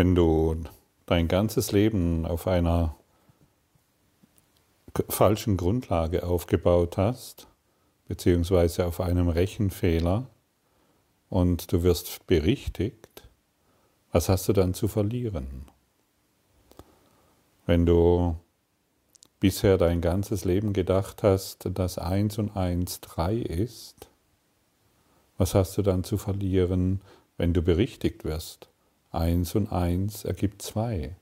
Wenn du dein ganzes Leben auf einer falschen Grundlage aufgebaut hast, beziehungsweise auf einem Rechenfehler, und du wirst berichtigt, was hast du dann zu verlieren? Wenn du bisher dein ganzes Leben gedacht hast, dass 1 und 1 3 ist, was hast du dann zu verlieren, wenn du berichtigt wirst? 1 und 1 ergibt 2.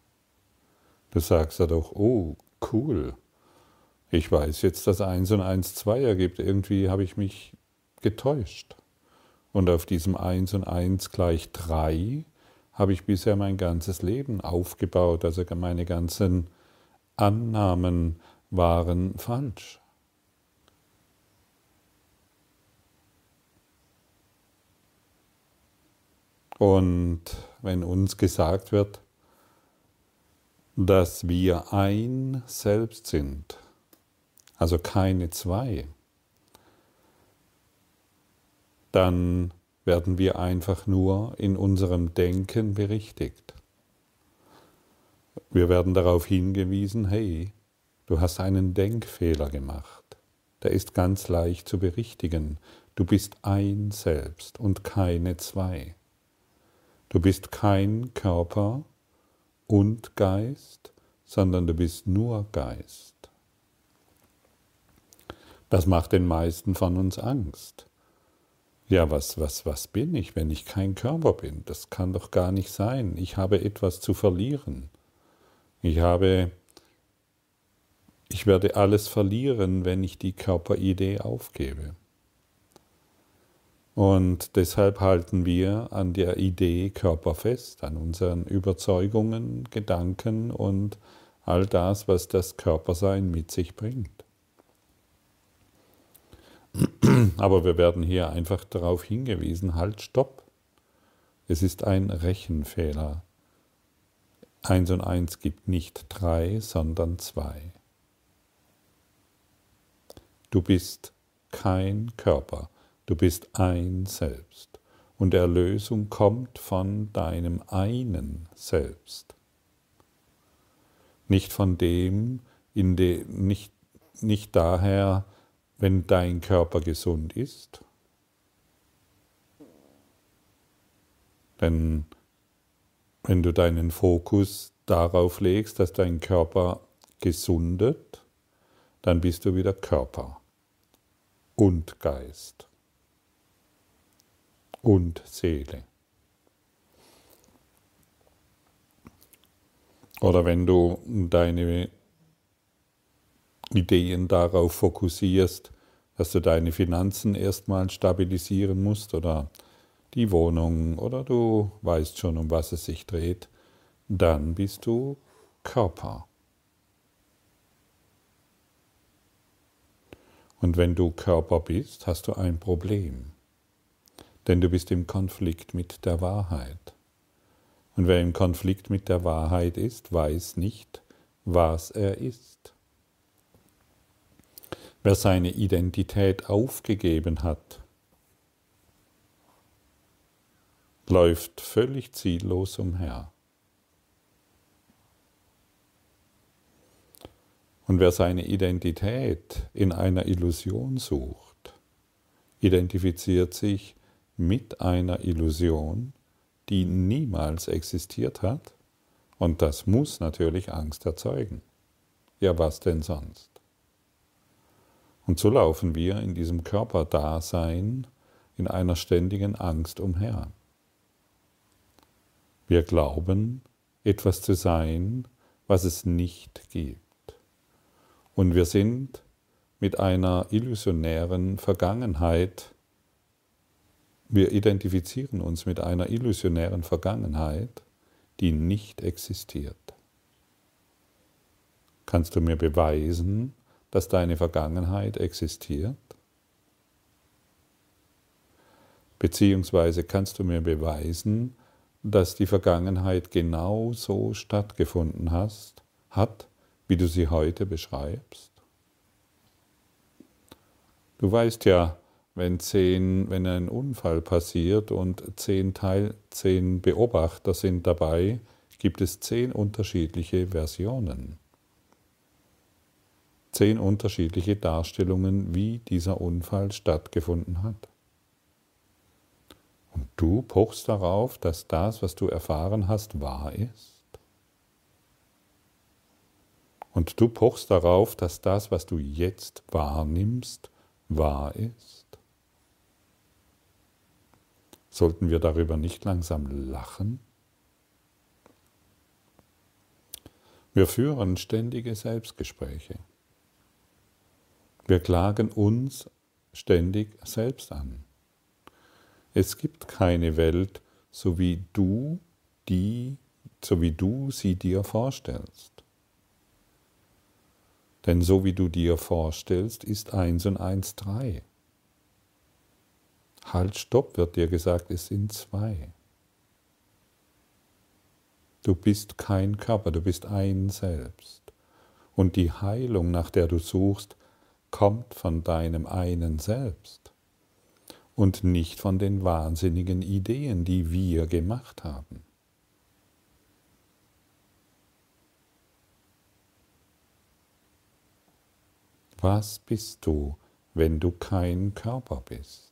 Du sagst ja doch, oh, cool. Ich weiß jetzt, dass 1 und 1 2 ergibt. Irgendwie habe ich mich getäuscht. Und auf diesem 1 und 1 gleich 3 habe ich bisher mein ganzes Leben aufgebaut. Also meine ganzen Annahmen waren falsch. Und wenn uns gesagt wird, dass wir ein Selbst sind, also keine zwei, dann werden wir einfach nur in unserem Denken berichtigt. Wir werden darauf hingewiesen, hey, du hast einen Denkfehler gemacht. Der ist ganz leicht zu berichtigen. Du bist ein Selbst und keine zwei. Du bist kein Körper und Geist, sondern du bist nur Geist. Das macht den meisten von uns Angst. Ja, was, was, was bin ich, wenn ich kein Körper bin? Das kann doch gar nicht sein. Ich habe etwas zu verlieren. Ich habe, ich werde alles verlieren, wenn ich die Körperidee aufgebe. Und deshalb halten wir an der Idee Körper fest, an unseren Überzeugungen, Gedanken und all das, was das Körpersein mit sich bringt. Aber wir werden hier einfach darauf hingewiesen, halt, stopp. Es ist ein Rechenfehler. Eins und eins gibt nicht drei, sondern zwei. Du bist kein Körper. Du bist ein Selbst und Erlösung kommt von deinem einen Selbst. Nicht von dem, in de, nicht, nicht daher, wenn dein Körper gesund ist. Denn wenn du deinen Fokus darauf legst, dass dein Körper gesundet, dann bist du wieder Körper und Geist und Seele. Oder wenn du deine Ideen darauf fokussierst, dass du deine Finanzen erstmal stabilisieren musst oder die Wohnung oder du weißt schon, um was es sich dreht, dann bist du Körper. Und wenn du Körper bist, hast du ein Problem denn du bist im Konflikt mit der Wahrheit. Und wer im Konflikt mit der Wahrheit ist, weiß nicht, was er ist. Wer seine Identität aufgegeben hat, läuft völlig ziellos umher. Und wer seine Identität in einer Illusion sucht, identifiziert sich mit einer Illusion, die niemals existiert hat, und das muss natürlich Angst erzeugen. Ja, was denn sonst? Und so laufen wir in diesem Körperdasein in einer ständigen Angst umher. Wir glauben, etwas zu sein, was es nicht gibt. Und wir sind mit einer illusionären Vergangenheit wir identifizieren uns mit einer illusionären Vergangenheit, die nicht existiert. Kannst du mir beweisen, dass deine Vergangenheit existiert? Beziehungsweise kannst du mir beweisen, dass die Vergangenheit genau so stattgefunden hast, hat, wie du sie heute beschreibst? Du weißt ja, wenn, zehn, wenn ein Unfall passiert und zehn, Teil, zehn Beobachter sind dabei, gibt es zehn unterschiedliche Versionen, zehn unterschiedliche Darstellungen, wie dieser Unfall stattgefunden hat. Und du pochst darauf, dass das, was du erfahren hast, wahr ist. Und du pochst darauf, dass das, was du jetzt wahrnimmst, wahr ist. Sollten wir darüber nicht langsam lachen? Wir führen ständige Selbstgespräche. Wir klagen uns ständig selbst an. Es gibt keine Welt, so wie du die, so wie du sie dir vorstellst. Denn so wie du dir vorstellst, ist eins und eins drei. Halt, stopp, wird dir gesagt, es sind zwei. Du bist kein Körper, du bist ein Selbst. Und die Heilung, nach der du suchst, kommt von deinem einen Selbst und nicht von den wahnsinnigen Ideen, die wir gemacht haben. Was bist du, wenn du kein Körper bist?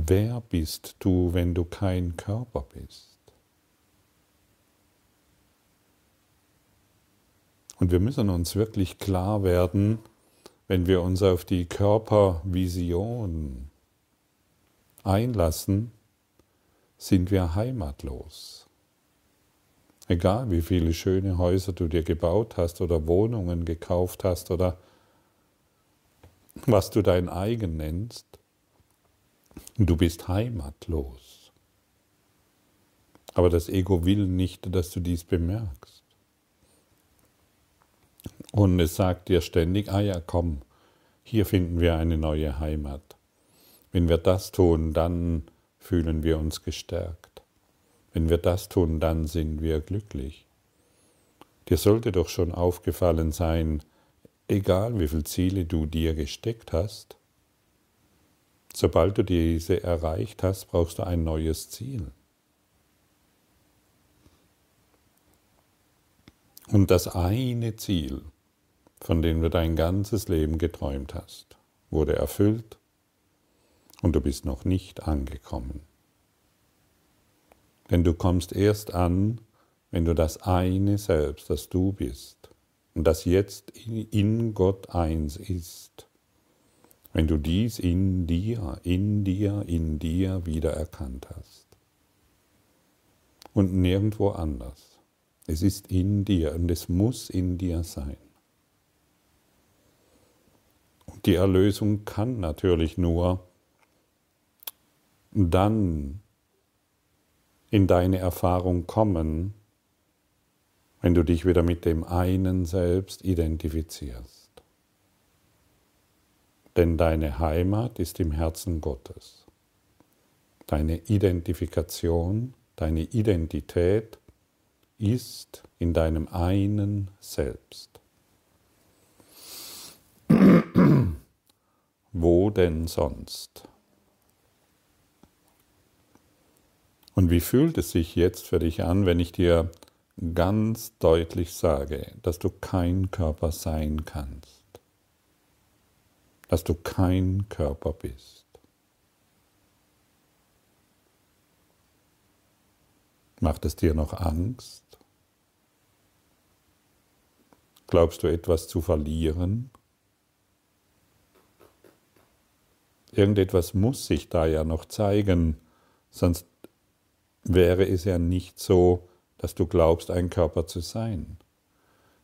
Wer bist du, wenn du kein Körper bist? Und wir müssen uns wirklich klar werden, wenn wir uns auf die Körpervision einlassen, sind wir heimatlos. Egal wie viele schöne Häuser du dir gebaut hast oder Wohnungen gekauft hast oder was du dein eigen nennst, du bist heimatlos. Aber das Ego will nicht, dass du dies bemerkst. Und es sagt dir ständig, ah ja, komm, hier finden wir eine neue Heimat. Wenn wir das tun, dann fühlen wir uns gestärkt. Wenn wir das tun, dann sind wir glücklich. Dir sollte doch schon aufgefallen sein, egal wie viele Ziele du dir gesteckt hast, sobald du diese erreicht hast, brauchst du ein neues Ziel. Und das eine Ziel, von dem du dein ganzes Leben geträumt hast, wurde erfüllt und du bist noch nicht angekommen. Denn du kommst erst an, wenn du das eine Selbst, das du bist und das jetzt in Gott eins ist, wenn du dies in dir, in dir, in dir wieder erkannt hast und nirgendwo anders. Es ist in dir und es muss in dir sein. Die Erlösung kann natürlich nur dann in deine Erfahrung kommen, wenn du dich wieder mit dem einen Selbst identifizierst. Denn deine Heimat ist im Herzen Gottes. Deine Identifikation, deine Identität ist in deinem einen Selbst. Wo denn sonst? Und wie fühlt es sich jetzt für dich an, wenn ich dir ganz deutlich sage, dass du kein Körper sein kannst, dass du kein Körper bist? Macht es dir noch Angst? Glaubst du etwas zu verlieren? Irgendetwas muss sich da ja noch zeigen, sonst wäre es ja nicht so, dass du glaubst, ein Körper zu sein.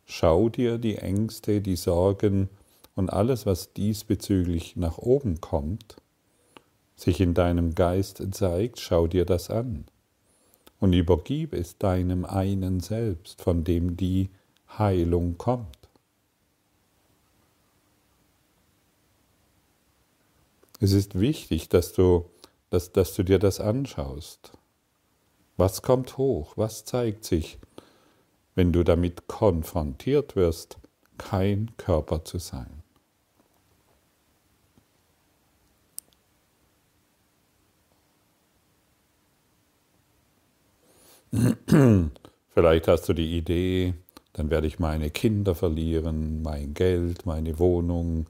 Schau dir die Ängste, die Sorgen und alles, was diesbezüglich nach oben kommt, sich in deinem Geist zeigt, schau dir das an und übergib es deinem einen Selbst, von dem die Heilung kommt. Es ist wichtig, dass du, dass, dass du dir das anschaust. Was kommt hoch? Was zeigt sich, wenn du damit konfrontiert wirst, kein Körper zu sein? Vielleicht hast du die Idee, dann werde ich meine Kinder verlieren, mein Geld, meine Wohnung,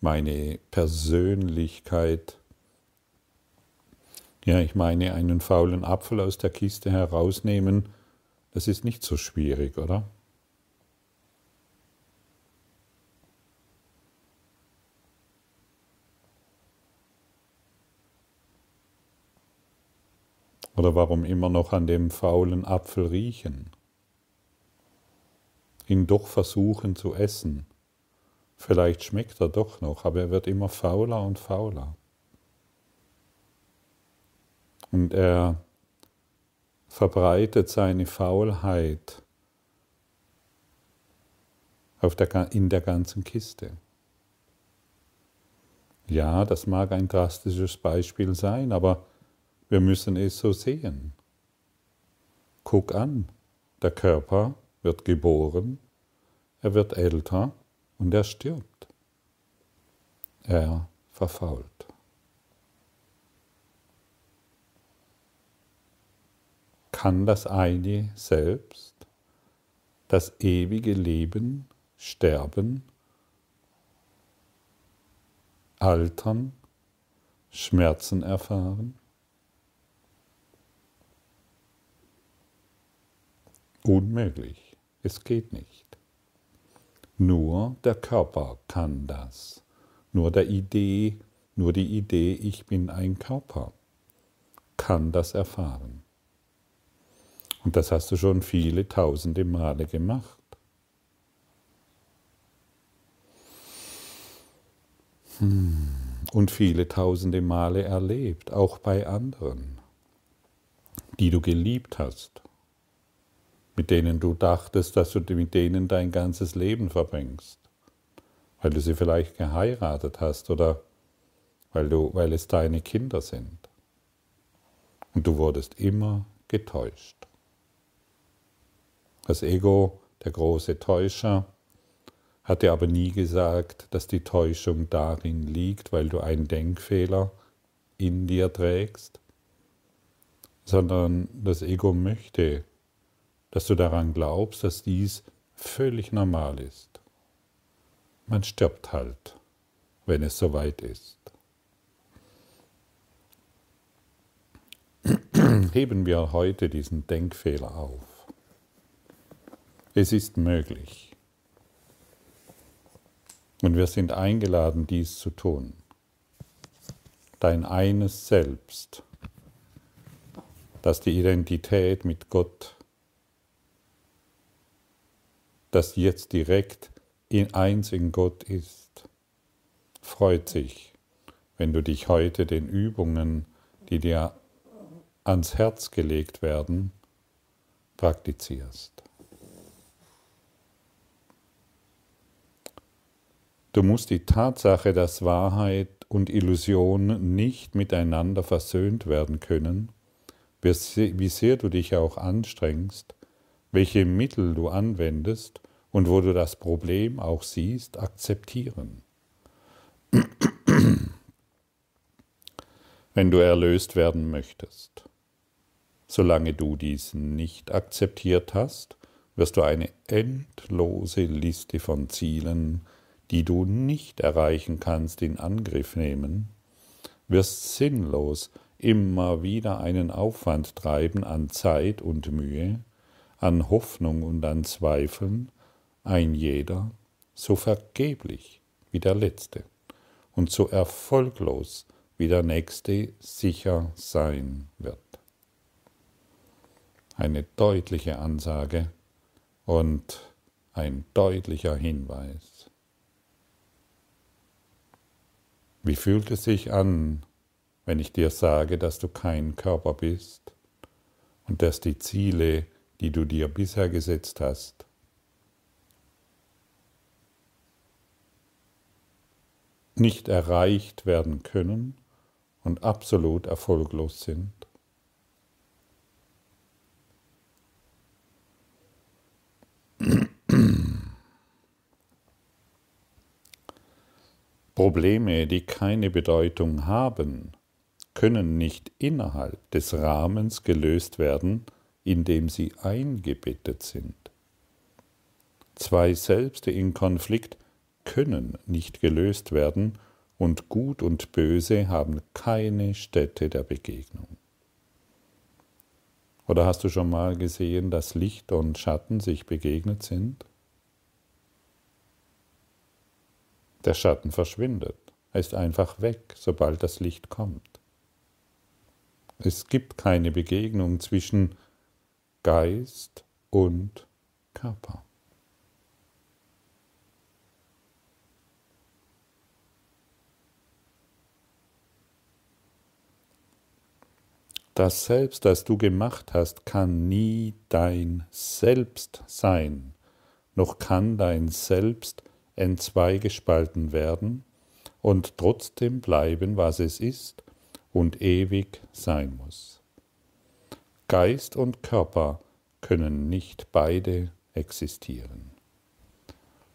meine Persönlichkeit. Ja, ich meine, einen faulen Apfel aus der Kiste herausnehmen, das ist nicht so schwierig, oder? Oder warum immer noch an dem faulen Apfel riechen? Ihn doch versuchen zu essen. Vielleicht schmeckt er doch noch, aber er wird immer fauler und fauler. Und er verbreitet seine Faulheit der, in der ganzen Kiste. Ja, das mag ein drastisches Beispiel sein, aber wir müssen es so sehen. Guck an, der Körper wird geboren, er wird älter und er stirbt. Er verfault. Kann das eine selbst, das ewige Leben, sterben, altern, Schmerzen erfahren? Unmöglich. Es geht nicht. Nur der Körper kann das. Nur der Idee, nur die Idee, ich bin ein Körper, kann das erfahren. Und das hast du schon viele tausende Male gemacht. Hm. Und viele tausende Male erlebt, auch bei anderen, die du geliebt hast mit denen du dachtest, dass du mit denen dein ganzes Leben verbringst, weil du sie vielleicht geheiratet hast oder weil, du, weil es deine Kinder sind. Und du wurdest immer getäuscht. Das Ego, der große Täuscher, hat dir aber nie gesagt, dass die Täuschung darin liegt, weil du einen Denkfehler in dir trägst, sondern das Ego möchte dass du daran glaubst, dass dies völlig normal ist. Man stirbt halt, wenn es soweit ist. Heben wir heute diesen Denkfehler auf. Es ist möglich. Und wir sind eingeladen, dies zu tun. Dein eines Selbst, das die Identität mit Gott das jetzt direkt in eins in Gott ist, freut sich, wenn du dich heute den Übungen, die dir ans Herz gelegt werden, praktizierst. Du musst die Tatsache, dass Wahrheit und Illusion nicht miteinander versöhnt werden können, wie sehr du dich auch anstrengst, welche Mittel du anwendest und wo du das Problem auch siehst, akzeptieren. Wenn du erlöst werden möchtest. Solange du dies nicht akzeptiert hast, wirst du eine endlose Liste von Zielen, die du nicht erreichen kannst, in Angriff nehmen, wirst sinnlos immer wieder einen Aufwand treiben an Zeit und Mühe, an Hoffnung und an Zweifeln, ein jeder so vergeblich wie der letzte und so erfolglos wie der nächste sicher sein wird. Eine deutliche Ansage und ein deutlicher Hinweis. Wie fühlt es sich an, wenn ich dir sage, dass du kein Körper bist und dass die Ziele die du dir bisher gesetzt hast. nicht erreicht werden können und absolut erfolglos sind. Probleme, die keine Bedeutung haben, können nicht innerhalb des Rahmens gelöst werden, indem sie eingebettet sind. Zwei Selbste in Konflikt können nicht gelöst werden und Gut und Böse haben keine Stätte der Begegnung. Oder hast du schon mal gesehen, dass Licht und Schatten sich begegnet sind? Der Schatten verschwindet, er ist einfach weg, sobald das Licht kommt. Es gibt keine Begegnung zwischen Geist und Körper. Das Selbst, das du gemacht hast, kann nie dein Selbst sein, noch kann dein Selbst entzweigespalten werden und trotzdem bleiben, was es ist und ewig sein muss. Geist und Körper können nicht beide existieren.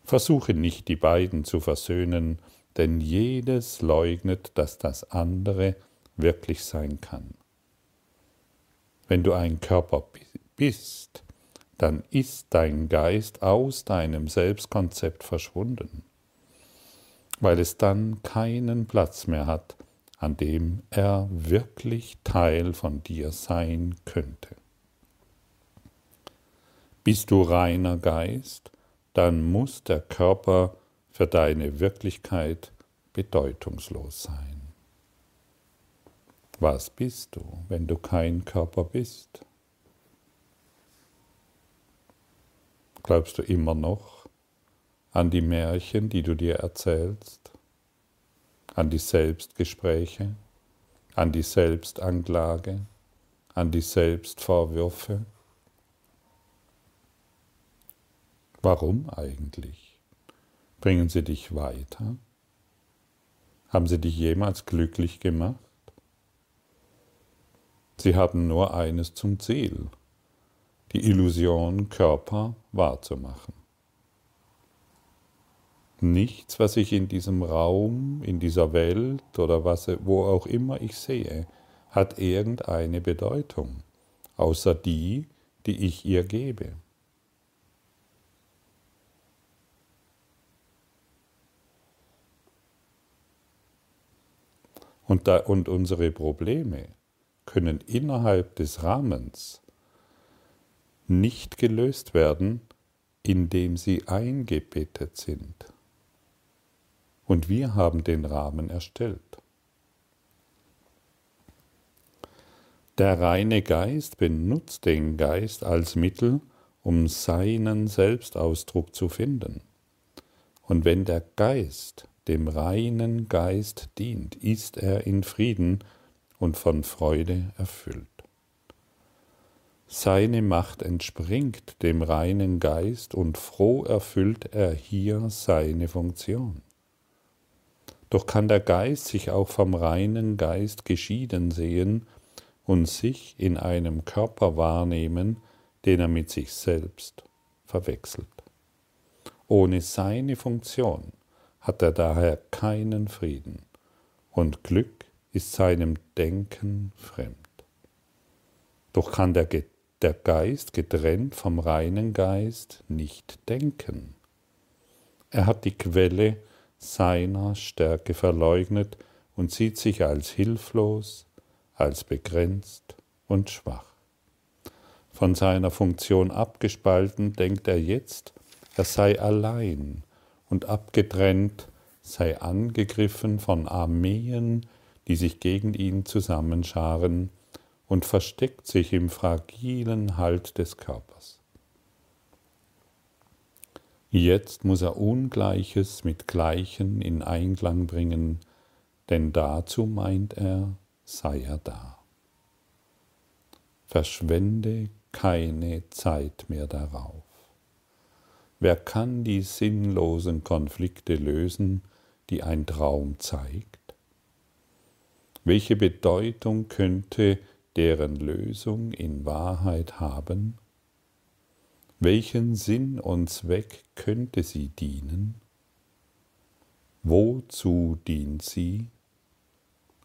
Versuche nicht, die beiden zu versöhnen, denn jedes leugnet, dass das andere wirklich sein kann. Wenn du ein Körper bist, dann ist dein Geist aus deinem Selbstkonzept verschwunden, weil es dann keinen Platz mehr hat, an dem er wirklich Teil von dir sein könnte. Bist du reiner Geist, dann muss der Körper für deine Wirklichkeit bedeutungslos sein. Was bist du, wenn du kein Körper bist? Glaubst du immer noch an die Märchen, die du dir erzählst, an die Selbstgespräche, an die Selbstanklage, an die Selbstvorwürfe? Warum eigentlich? Bringen sie dich weiter? Haben sie dich jemals glücklich gemacht? Sie haben nur eines zum Ziel, die Illusion Körper wahrzumachen. Nichts, was ich in diesem Raum, in dieser Welt oder was, wo auch immer ich sehe, hat irgendeine Bedeutung, außer die, die ich ihr gebe. Und, da, und unsere Probleme können innerhalb des Rahmens nicht gelöst werden, indem sie eingebettet sind. Und wir haben den Rahmen erstellt. Der reine Geist benutzt den Geist als Mittel, um seinen Selbstausdruck zu finden. Und wenn der Geist dem reinen Geist dient, ist er in Frieden und von Freude erfüllt. Seine Macht entspringt dem reinen Geist und froh erfüllt er hier seine Funktion. Doch kann der Geist sich auch vom reinen Geist geschieden sehen und sich in einem Körper wahrnehmen, den er mit sich selbst verwechselt. Ohne seine Funktion hat er daher keinen Frieden und Glück ist seinem Denken fremd. Doch kann der, der Geist getrennt vom reinen Geist nicht denken. Er hat die Quelle seiner Stärke verleugnet und sieht sich als hilflos, als begrenzt und schwach. Von seiner Funktion abgespalten denkt er jetzt, er sei allein und abgetrennt, sei angegriffen von Armeen die sich gegen ihn zusammenscharen, und versteckt sich im fragilen Halt des Körpers. Jetzt muss er Ungleiches mit Gleichen in Einklang bringen, denn dazu meint er, sei er da. Verschwende keine Zeit mehr darauf. Wer kann die sinnlosen Konflikte lösen, die ein Traum zeigt? Welche Bedeutung könnte deren Lösung in Wahrheit haben? Welchen Sinn und Zweck könnte sie dienen? Wozu dient sie?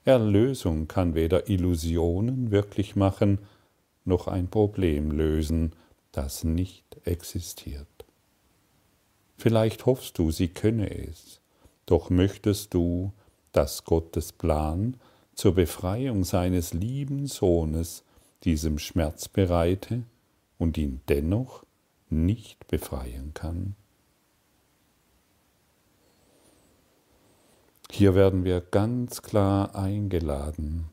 Erlösung kann weder Illusionen wirklich machen, noch ein Problem lösen, das nicht existiert. Vielleicht hoffst du, sie könne es, doch möchtest du, dass Gottes Plan zur Befreiung seines lieben Sohnes diesem Schmerz bereite und ihn dennoch nicht befreien kann. Hier werden wir ganz klar eingeladen,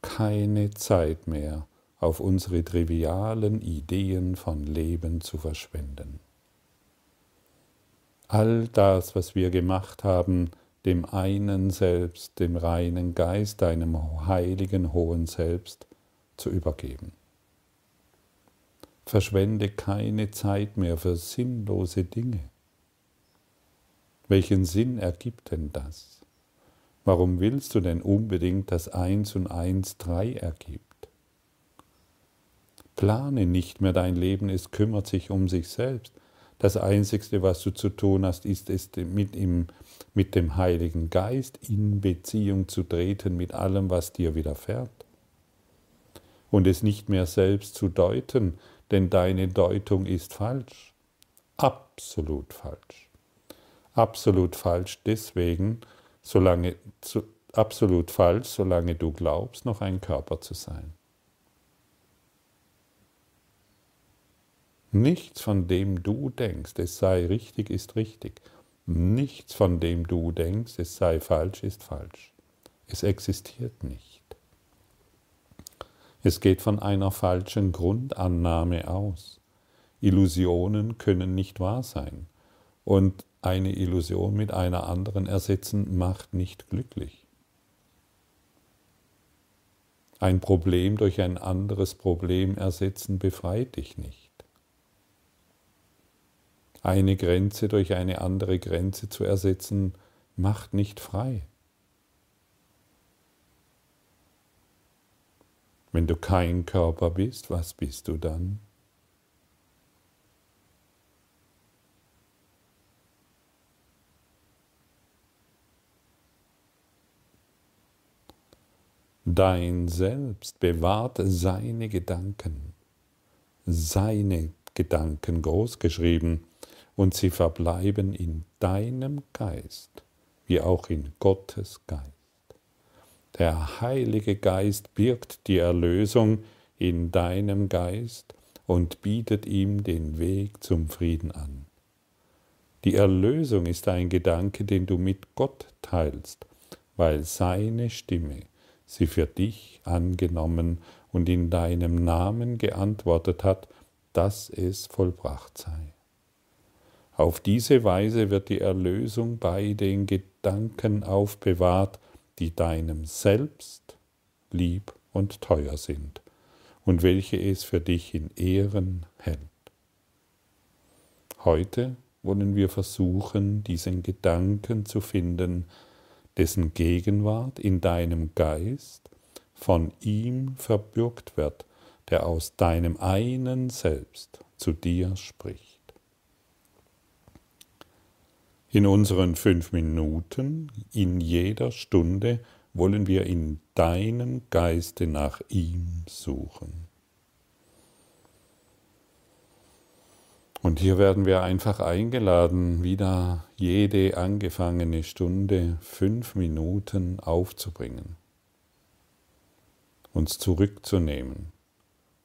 keine Zeit mehr auf unsere trivialen Ideen von Leben zu verschwenden. All das, was wir gemacht haben, dem einen Selbst, dem reinen Geist, deinem heiligen hohen Selbst zu übergeben. Verschwende keine Zeit mehr für sinnlose Dinge. Welchen Sinn ergibt denn das? Warum willst du denn unbedingt, dass eins und eins drei ergibt? Plane nicht mehr dein Leben, es kümmert sich um sich selbst. Das Einzige, was du zu tun hast, ist es mit, ihm, mit dem Heiligen Geist in Beziehung zu treten mit allem, was dir widerfährt. Und es nicht mehr selbst zu deuten, denn deine Deutung ist falsch. Absolut falsch. Absolut falsch deswegen, solange, absolut falsch, solange du glaubst, noch ein Körper zu sein. Nichts von dem du denkst, es sei richtig, ist richtig. Nichts von dem du denkst, es sei falsch, ist falsch. Es existiert nicht. Es geht von einer falschen Grundannahme aus. Illusionen können nicht wahr sein. Und eine Illusion mit einer anderen ersetzen macht nicht glücklich. Ein Problem durch ein anderes Problem ersetzen befreit dich nicht. Eine Grenze durch eine andere Grenze zu ersetzen macht nicht frei. Wenn du kein Körper bist, was bist du dann? Dein Selbst bewahrt seine Gedanken, seine Gedanken großgeschrieben, und sie verbleiben in deinem Geist, wie auch in Gottes Geist. Der Heilige Geist birgt die Erlösung in deinem Geist und bietet ihm den Weg zum Frieden an. Die Erlösung ist ein Gedanke, den du mit Gott teilst, weil seine Stimme sie für dich angenommen und in deinem Namen geantwortet hat, dass es vollbracht sei. Auf diese Weise wird die Erlösung bei den Gedanken aufbewahrt, die deinem Selbst lieb und teuer sind und welche es für dich in Ehren hält. Heute wollen wir versuchen, diesen Gedanken zu finden, dessen Gegenwart in deinem Geist von ihm verbürgt wird, der aus deinem einen Selbst zu dir spricht. In unseren fünf Minuten, in jeder Stunde wollen wir in deinem Geiste nach ihm suchen. Und hier werden wir einfach eingeladen, wieder jede angefangene Stunde fünf Minuten aufzubringen, uns zurückzunehmen,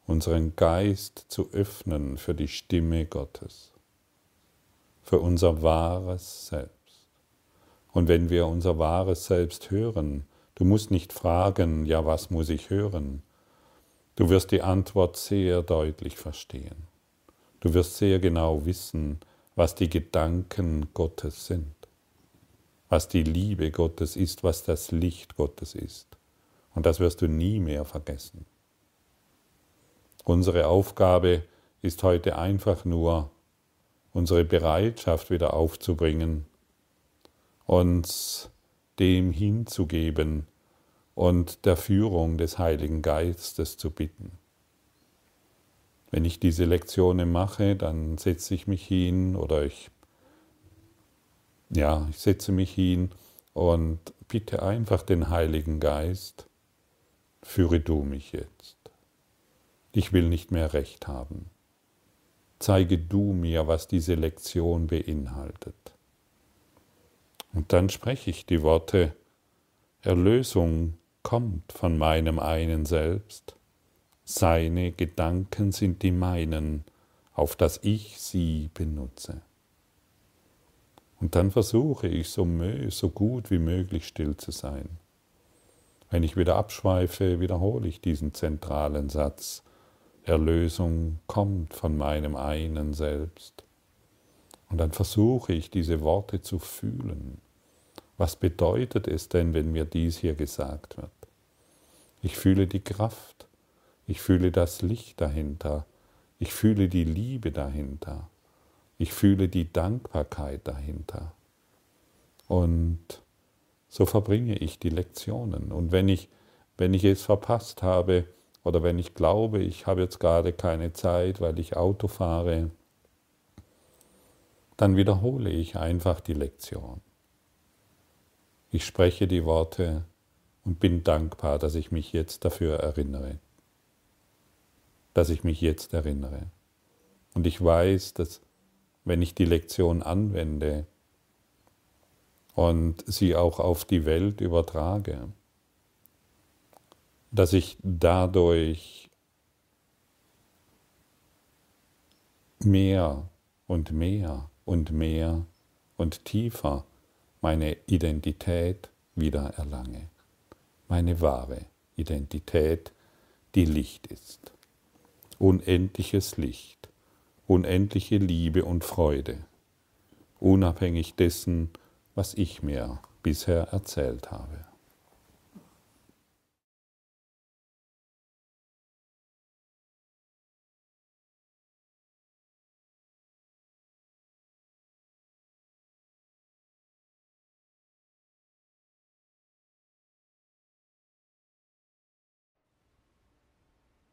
unseren Geist zu öffnen für die Stimme Gottes für unser wahres Selbst. Und wenn wir unser wahres Selbst hören, du musst nicht fragen, ja, was muss ich hören? Du wirst die Antwort sehr deutlich verstehen. Du wirst sehr genau wissen, was die Gedanken Gottes sind, was die Liebe Gottes ist, was das Licht Gottes ist. Und das wirst du nie mehr vergessen. Unsere Aufgabe ist heute einfach nur, unsere Bereitschaft wieder aufzubringen, uns dem hinzugeben und der Führung des Heiligen Geistes zu bitten. Wenn ich diese Lektionen mache, dann setze ich mich hin oder ich, ja, ich setze mich hin und bitte einfach den Heiligen Geist, führe du mich jetzt. Ich will nicht mehr recht haben. Zeige du mir, was diese Lektion beinhaltet. Und dann spreche ich die Worte, Erlösung kommt von meinem einen Selbst, seine Gedanken sind die meinen, auf dass ich sie benutze. Und dann versuche ich so, so gut wie möglich still zu sein. Wenn ich wieder abschweife, wiederhole ich diesen zentralen Satz. Erlösung kommt von meinem einen Selbst. Und dann versuche ich diese Worte zu fühlen. Was bedeutet es denn, wenn mir dies hier gesagt wird? Ich fühle die Kraft, ich fühle das Licht dahinter, ich fühle die Liebe dahinter. Ich fühle die Dankbarkeit dahinter. Und so verbringe ich die Lektionen. Und wenn ich, wenn ich es verpasst habe oder wenn ich glaube, ich habe jetzt gerade keine Zeit, weil ich Auto fahre, dann wiederhole ich einfach die Lektion. Ich spreche die Worte und bin dankbar, dass ich mich jetzt dafür erinnere. Dass ich mich jetzt erinnere. Und ich weiß, dass wenn ich die Lektion anwende und sie auch auf die Welt übertrage, dass ich dadurch mehr und mehr und mehr und tiefer meine Identität wieder erlange, meine wahre Identität, die Licht ist, unendliches Licht unendliche Liebe und Freude, unabhängig dessen, was ich mir bisher erzählt habe.